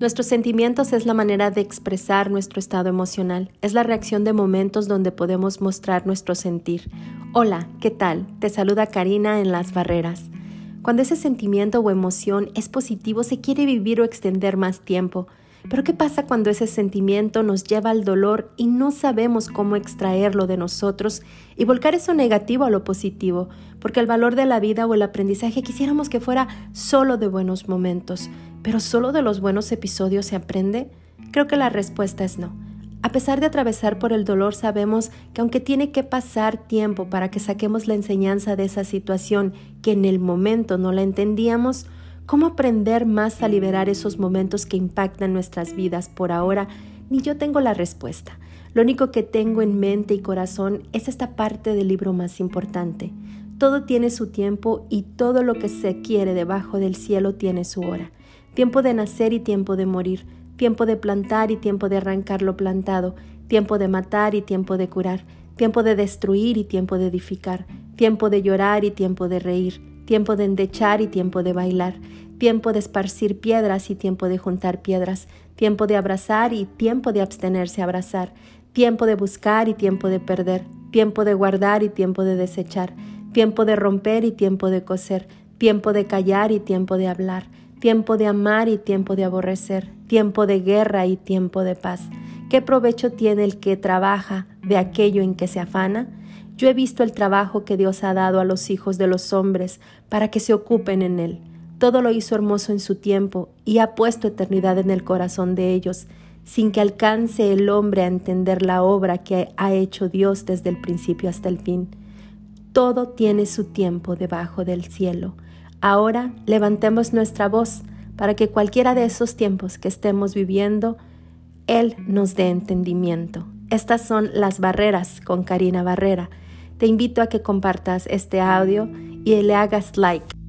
Nuestros sentimientos es la manera de expresar nuestro estado emocional, es la reacción de momentos donde podemos mostrar nuestro sentir. Hola, ¿qué tal? Te saluda Karina en Las Barreras. Cuando ese sentimiento o emoción es positivo, se quiere vivir o extender más tiempo. Pero ¿qué pasa cuando ese sentimiento nos lleva al dolor y no sabemos cómo extraerlo de nosotros y volcar eso negativo a lo positivo? Porque el valor de la vida o el aprendizaje quisiéramos que fuera solo de buenos momentos, pero solo de los buenos episodios se aprende. Creo que la respuesta es no. A pesar de atravesar por el dolor, sabemos que aunque tiene que pasar tiempo para que saquemos la enseñanza de esa situación que en el momento no la entendíamos, ¿Cómo aprender más a liberar esos momentos que impactan nuestras vidas por ahora? Ni yo tengo la respuesta. Lo único que tengo en mente y corazón es esta parte del libro más importante. Todo tiene su tiempo y todo lo que se quiere debajo del cielo tiene su hora. Tiempo de nacer y tiempo de morir, tiempo de plantar y tiempo de arrancar lo plantado, tiempo de matar y tiempo de curar, tiempo de destruir y tiempo de edificar, tiempo de llorar y tiempo de reír, tiempo de endechar y tiempo de bailar, tiempo de esparcir piedras y tiempo de juntar piedras, tiempo de abrazar y tiempo de abstenerse a abrazar, tiempo de buscar y tiempo de perder, tiempo de guardar y tiempo de desechar, tiempo de romper y tiempo de coser, tiempo de callar y tiempo de hablar, tiempo de amar y tiempo de aborrecer, tiempo de guerra y tiempo de paz. ¿Qué provecho tiene el que trabaja de aquello en que se afana? Yo he visto el trabajo que Dios ha dado a los hijos de los hombres para que se ocupen en él. Todo lo hizo hermoso en su tiempo y ha puesto eternidad en el corazón de ellos, sin que alcance el hombre a entender la obra que ha hecho Dios desde el principio hasta el fin. Todo tiene su tiempo debajo del cielo. Ahora levantemos nuestra voz para que cualquiera de esos tiempos que estemos viviendo, Él nos dé entendimiento. Estas son las barreras con Karina Barrera. Te invito a que compartas este audio y le hagas like.